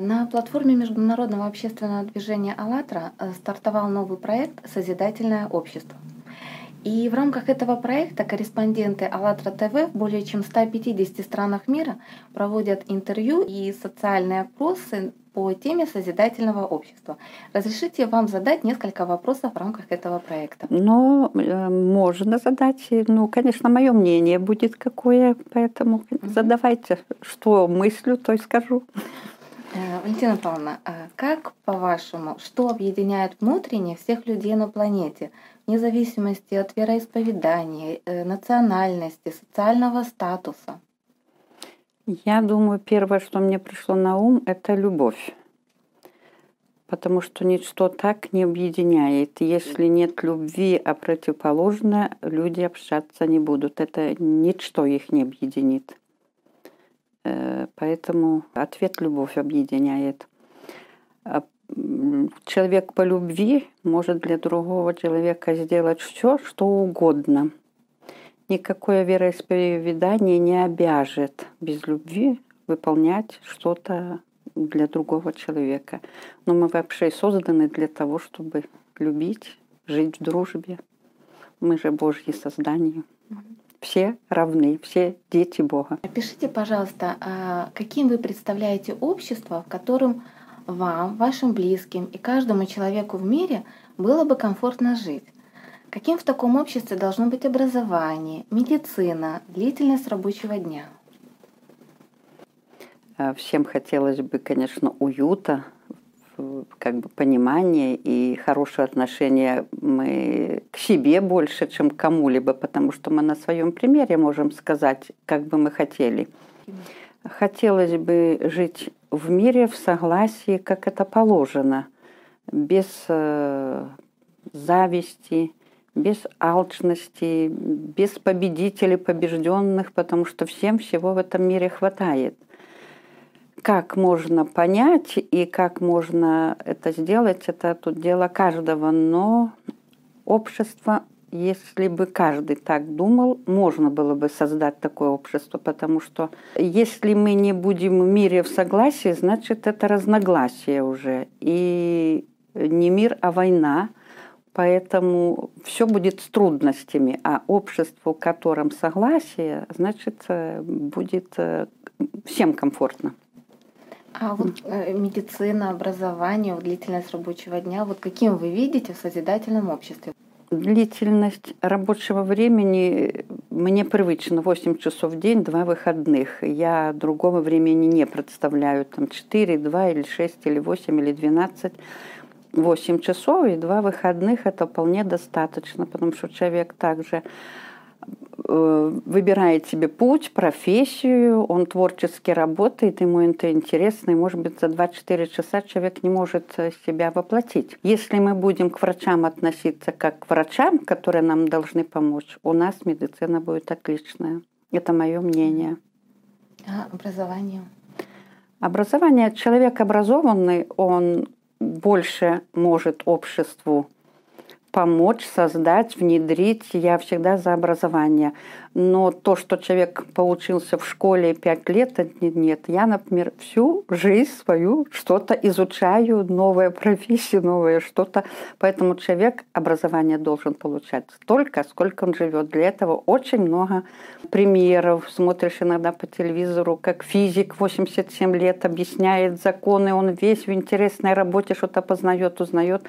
На платформе международного общественного движения «АЛЛАТРА» э, стартовал новый проект «Созидательное общество». И в рамках этого проекта корреспонденты АЛЛАТРА ТВ в более чем 150 странах мира проводят интервью и социальные опросы по теме созидательного общества. Разрешите вам задать несколько вопросов в рамках этого проекта? Ну, э, можно задать. Ну, конечно, мое мнение будет какое, поэтому mm-hmm. задавайте, что мыслю, то и скажу. Валентина Павловна, а как, по-вашему, что объединяет внутренне всех людей на планете, вне зависимости от вероисповедания, э, национальности, социального статуса? Я думаю, первое, что мне пришло на ум, это любовь. Потому что ничто так не объединяет. Если нет любви, а противоположное, люди общаться не будут. Это ничто их не объединит. Э, поэтому ответ любовь объединяет. А, человек по любви может для другого человека сделать все, что угодно. Никакое вероисповедание не обяжет без любви выполнять что-то для другого человека. Но мы вообще созданы для того, чтобы любить, жить в дружбе. Мы же Божьи создания все равны, все дети Бога. Опишите, пожалуйста, а каким вы представляете общество, в котором вам, вашим близким и каждому человеку в мире было бы комфортно жить? Каким в таком обществе должно быть образование, медицина, длительность рабочего дня? А, всем хотелось бы, конечно, уюта, как бы понимание и хорошее отношение мы к себе больше, чем к кому-либо, потому что мы на своем примере можем сказать, как бы мы хотели. Хотелось бы жить в мире в согласии, как это положено, без э, зависти, без алчности, без победителей, побежденных, потому что всем всего в этом мире хватает – как можно понять и как можно это сделать, это тут дело каждого. Но общество, если бы каждый так думал, можно было бы создать такое общество, потому что если мы не будем в мире в согласии, значит это разногласие уже. И не мир, а война. Поэтому все будет с трудностями, а общество, в котором согласие, значит, будет э, всем комфортно. А вот э, медицина, образование, длительность рабочего дня, вот каким вы видите в созидательном обществе? Длительность рабочего времени мне привычно 8 часов в день, 2 выходных. Я другого времени не представляю, там 4, 2 или 6 или 8 или 12. 8 часов и 2 выходных это вполне достаточно, потому что человек также Э, выбирает себе путь, профессию, он творчески работает, ему это интересно, и, может быть, за 24 часа человек не может э, себя воплотить. Если мы будем к врачам относиться как к врачам, которые нам должны помочь, у нас медицина будет отличная. Это мое мнение. А образование? Образование. Человек образованный, он больше может обществу помочь, создать, внедрить. Я всегда за образование. Но то, что человек поучился в школе пять лет, нет. Я, например, всю жизнь свою что-то изучаю, новая профессия, новое что-то. Поэтому человек образование должен получать столько, сколько он живет. Для этого очень много примеров. Смотришь иногда по телевизору, как физик 87 лет объясняет законы, он весь в интересной работе что-то познает, узнает.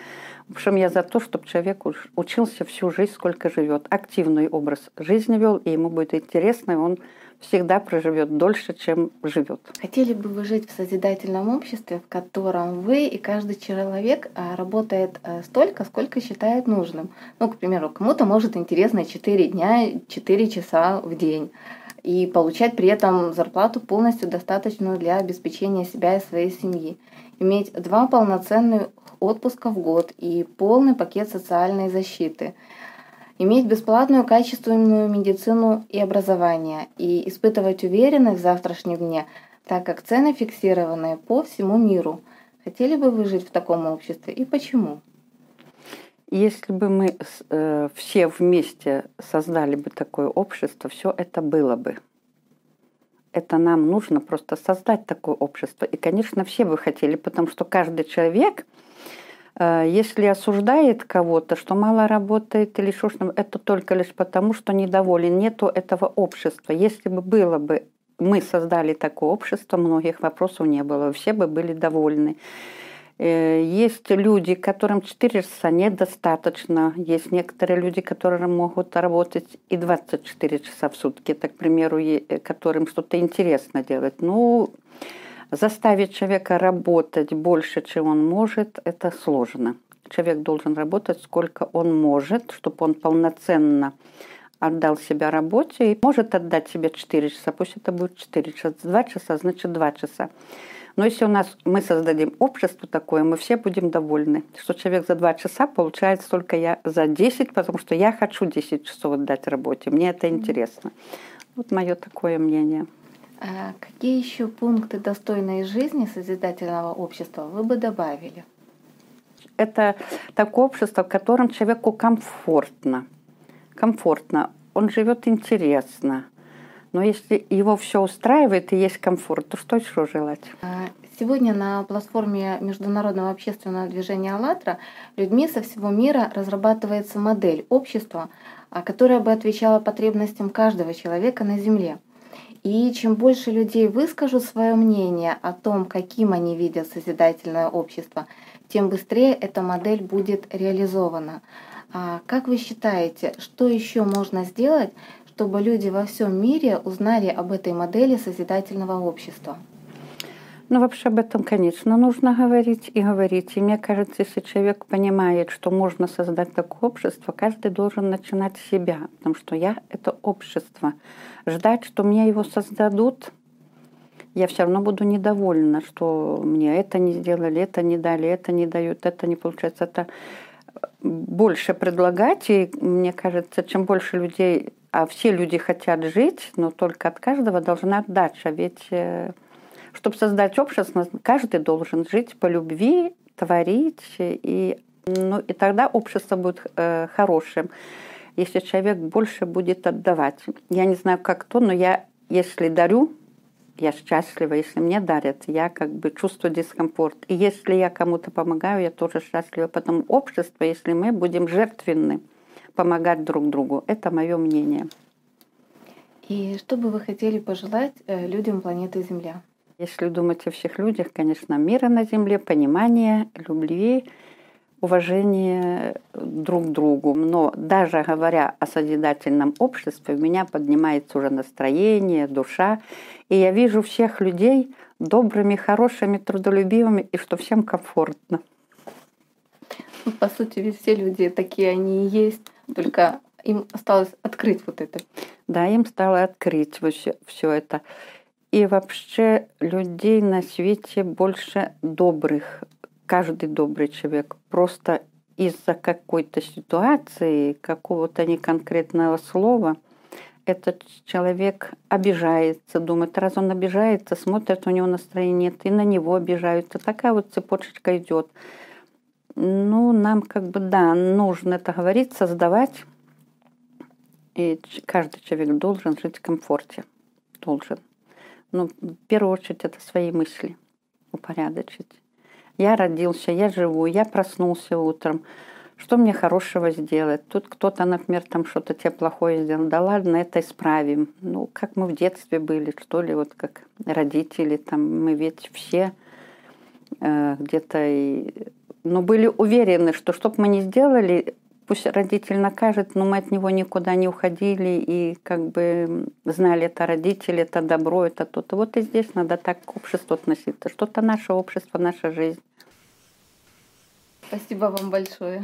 В общем, я за то, чтобы человек учился всю жизнь, сколько живет. Активный образ жизни вел, и ему будет интересно, и он всегда проживет дольше, чем живет. Хотели бы вы жить в созидательном обществе, в котором вы и каждый человек а, работает а, столько, сколько считает нужным. Ну, к примеру, кому-то может интересно 4 дня, 4 часа в день и получать при этом зарплату полностью достаточную для обеспечения себя и своей семьи. Иметь два полноценных отпуска в год и полный пакет социальной защиты. Иметь бесплатную качественную медицину и образование и испытывать уверенность в завтрашнем дне, так как цены фиксированы по всему миру. Хотели бы вы жить в таком обществе и почему? Если бы мы э, все вместе создали бы такое общество, все это было бы. Это нам нужно просто создать такое общество. И, конечно, все бы хотели, потому что каждый человек, э, если осуждает кого-то, что мало работает или что это только лишь потому, что недоволен, нету этого общества. Если бы было бы, мы создали такое общество, многих вопросов не было, все бы были довольны. Э, есть люди, которым 4 часа недостаточно. Есть некоторые люди, которые могут работать и 24 часа в сутки. Так, к примеру, э, которым что-то интересно делать. Ну, заставить человека работать больше, чем он может, это сложно. Человек должен работать сколько он может, чтобы он полноценно отдал себя работе и может отдать себе 4 часа, пусть это будет 4 часа, 2 часа, значит 2 часа. Но если у нас мы создадим общество такое, мы все будем довольны, что человек за два часа получает столько я за 10, потому что я хочу 10 часов отдать работе. Мне это интересно. Вот мое такое мнение. А какие еще пункты достойной жизни созидательного общества вы бы добавили? Это такое общество, в котором человеку комфортно. Комфортно. Он живет интересно. Но если его все устраивает и есть комфорт, то что еще желать? А, сегодня на платформе Международного общественного движения «АЛЛАТРА» людьми со всего мира разрабатывается модель общества, а, которая бы отвечала потребностям каждого человека на Земле. И чем больше людей выскажут свое мнение о том, каким они видят созидательное общество, тем быстрее эта модель будет реализована. А как вы считаете, что еще можно сделать, чтобы люди во всем мире узнали об этой модели созидательного общества? Ну, вообще об этом, конечно, нужно говорить и говорить. И мне кажется, если человек понимает, что можно создать такое общество, каждый должен начинать с себя, потому что я — это общество. Ждать, что мне его создадут, я все равно буду недовольна, что мне это не сделали, это не дали, это не дают, это не получается. Это больше предлагать, и мне кажется, чем больше людей а все люди хотят жить, но только от каждого должна отдача. Ведь э, чтобы создать общество, каждый должен жить по любви, творить, и, ну, и тогда общество будет э, хорошим, если человек больше будет отдавать. Я не знаю, как то, но я, если дарю, я счастлива, если мне дарят, я как бы чувствую дискомфорт. И если я кому-то помогаю, я тоже счастлива. Потом общество, если мы будем жертвенны, помогать друг другу. Это мое мнение. И что бы вы хотели пожелать э, людям планеты Земля? Если думать о всех людях, конечно, мира на Земле, понимания, любви, уважения друг к другу. Но даже говоря о созидательном обществе, у меня поднимается уже настроение, душа. И я вижу всех людей добрыми, хорошими, трудолюбивыми, и что всем комфортно. По сути, все люди такие они и есть. Только им осталось открыть вот это. Да, им стало открыть все, все это. И вообще людей на свете больше добрых. Каждый добрый человек. Просто из-за какой-то ситуации, какого-то неконкретного слова, этот человек обижается, думает, раз он обижается, смотрит, у него настроения нет, и на него обижаются. Такая вот цепочечка идет. Ну, нам как бы, да, нужно это говорить, создавать. И каждый человек должен жить в комфорте. Должен. Ну, в первую очередь, это свои мысли упорядочить. Я родился, я живу, я проснулся утром. Что мне хорошего сделать? Тут кто-то, например, там что-то тебе плохое сделал. Да ладно, это исправим. Ну, как мы в детстве были, что ли, вот как родители, там мы ведь все э, где-то и но были уверены, что что бы мы ни сделали, пусть родитель накажет, но мы от него никуда не уходили и как бы знали, это родители, это добро, это то-то. Вот и здесь надо так к обществу относиться. Что-то наше общество, наша жизнь. Спасибо вам большое.